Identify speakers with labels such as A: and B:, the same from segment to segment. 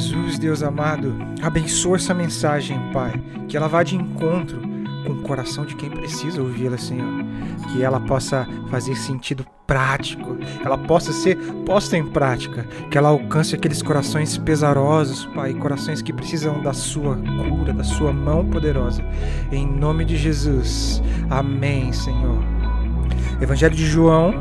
A: Jesus, Deus amado, abençoa essa mensagem, Pai. Que ela vá de encontro com o coração de quem precisa ouvi-la, Senhor. Que ela possa fazer sentido prático, ela possa ser posta em prática, que ela alcance aqueles corações pesarosos, Pai, corações que precisam da sua cura, da sua mão poderosa. Em nome de Jesus. Amém, Senhor. Evangelho de João,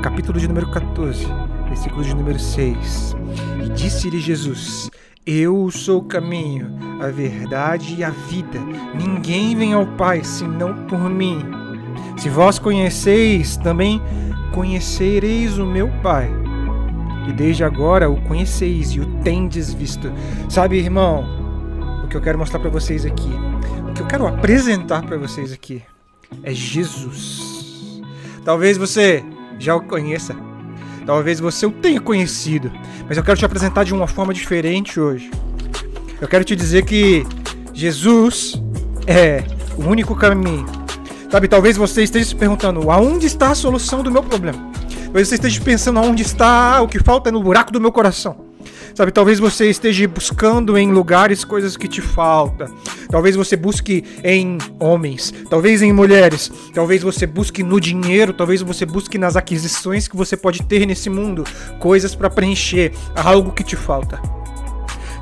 A: capítulo de número 14, versículo de número 6. E disse-lhe Jesus: Eu sou o caminho, a verdade e a vida. Ninguém vem ao Pai senão por mim. Se vós conheceis, também conhecereis o meu Pai. E desde agora o conheceis e o tendes visto. Sabe, irmão, o que eu quero mostrar para vocês aqui, o que eu quero apresentar para vocês aqui é Jesus. Talvez você já o conheça, talvez você o tenha conhecido, mas eu quero te apresentar de uma forma diferente hoje. Eu quero te dizer que Jesus é o único caminho. Sabe, talvez você esteja se perguntando: aonde está a solução do meu problema? Talvez você esteja pensando aonde está o que falta no buraco do meu coração. Sabe, talvez você esteja buscando em lugares coisas que te faltam. Talvez você busque em homens, talvez em mulheres, talvez você busque no dinheiro, talvez você busque nas aquisições que você pode ter nesse mundo, coisas para preencher algo que te falta.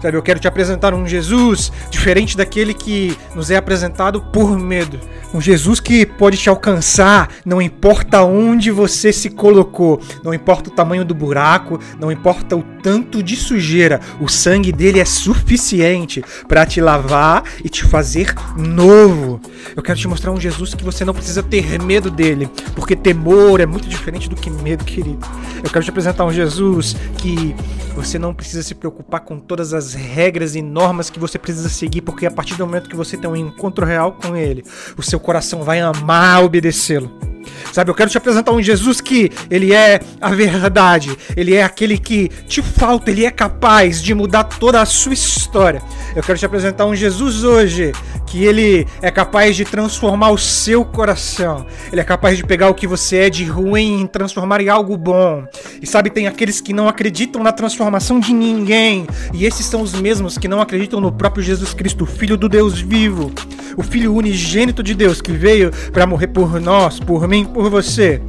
A: Sabe, eu quero te apresentar um Jesus diferente daquele que nos é apresentado por medo. Um Jesus que pode te alcançar, não importa onde você se colocou, não importa o tamanho do buraco, não importa o tanto de sujeira, o sangue dele é suficiente para te lavar e te fazer novo. Eu quero te mostrar um Jesus que você não precisa ter medo dele, porque temor é muito diferente do que medo, querido. Eu quero te apresentar um Jesus que você não precisa se preocupar com todas as regras e normas que você precisa seguir, porque a partir do momento que você tem um encontro real com ele, o seu coração vai amar obedecê-lo. Sabe, eu quero te apresentar um Jesus que ele é a verdade, ele é aquele que te falta, ele é capaz de mudar toda a sua história. Eu quero te apresentar um Jesus hoje que ele é capaz de transformar o seu coração. Ele é capaz de pegar o que você é de ruim e transformar em algo bom. E sabe, tem aqueles que não acreditam na transformação de ninguém, e esses são os mesmos que não acreditam no próprio Jesus Cristo, filho do Deus vivo, o filho unigênito de Deus que veio para morrer por nós, por mim, por você.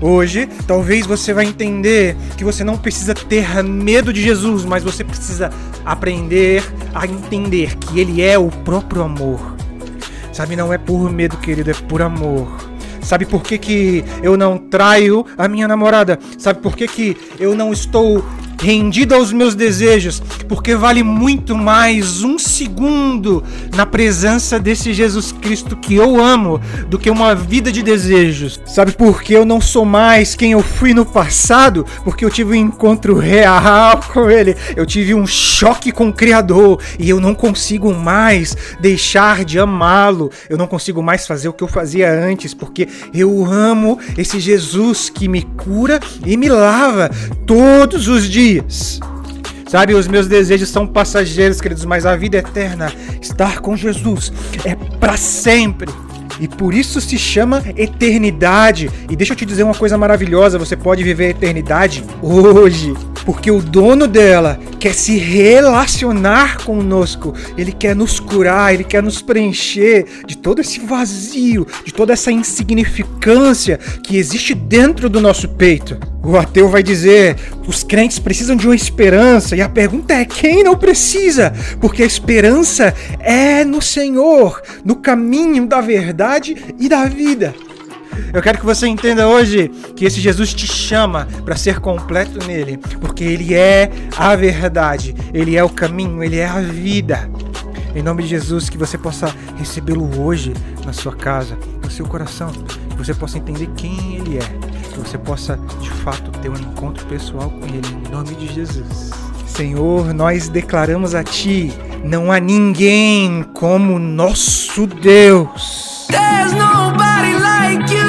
A: Hoje, talvez você vai entender que você não precisa ter medo de Jesus, mas você precisa aprender a entender que ele é o próprio amor. Sabe, não é por medo, querido, é por amor. Sabe por que, que eu não traio a minha namorada? Sabe por que, que eu não estou rendido aos meus desejos, porque vale muito mais um segundo na presença desse Jesus Cristo que eu amo do que uma vida de desejos. Sabe por que eu não sou mais quem eu fui no passado? Porque eu tive um encontro real com Ele, eu tive um choque com o Criador e eu não consigo mais deixar de amá-lo, eu não consigo mais fazer o que eu fazia antes, porque eu amo esse Jesus que me cura e me lava todos os dias dias. Sabe, os meus desejos são passageiros, queridos, mas a vida eterna, estar com Jesus, é para sempre. E por isso se chama eternidade. E deixa eu te dizer uma coisa maravilhosa: você pode viver a eternidade hoje. Porque o dono dela quer se relacionar conosco. Ele quer nos curar, ele quer nos preencher de todo esse vazio, de toda essa insignificância que existe dentro do nosso peito. O ateu vai dizer: os crentes precisam de uma esperança, e a pergunta é: quem não precisa? Porque a esperança é no Senhor, no caminho da verdade e da vida. Eu quero que você entenda hoje que esse Jesus te chama para ser completo nele, porque ele é a verdade, ele é o caminho, ele é a vida. Em nome de Jesus, que você possa recebê-lo hoje na sua casa, no seu coração, que você possa entender quem ele é que você possa de fato ter um encontro pessoal com Ele, em nome de Jesus. Senhor, nós declaramos a Ti: não há ninguém como nosso Deus. There's nobody like you.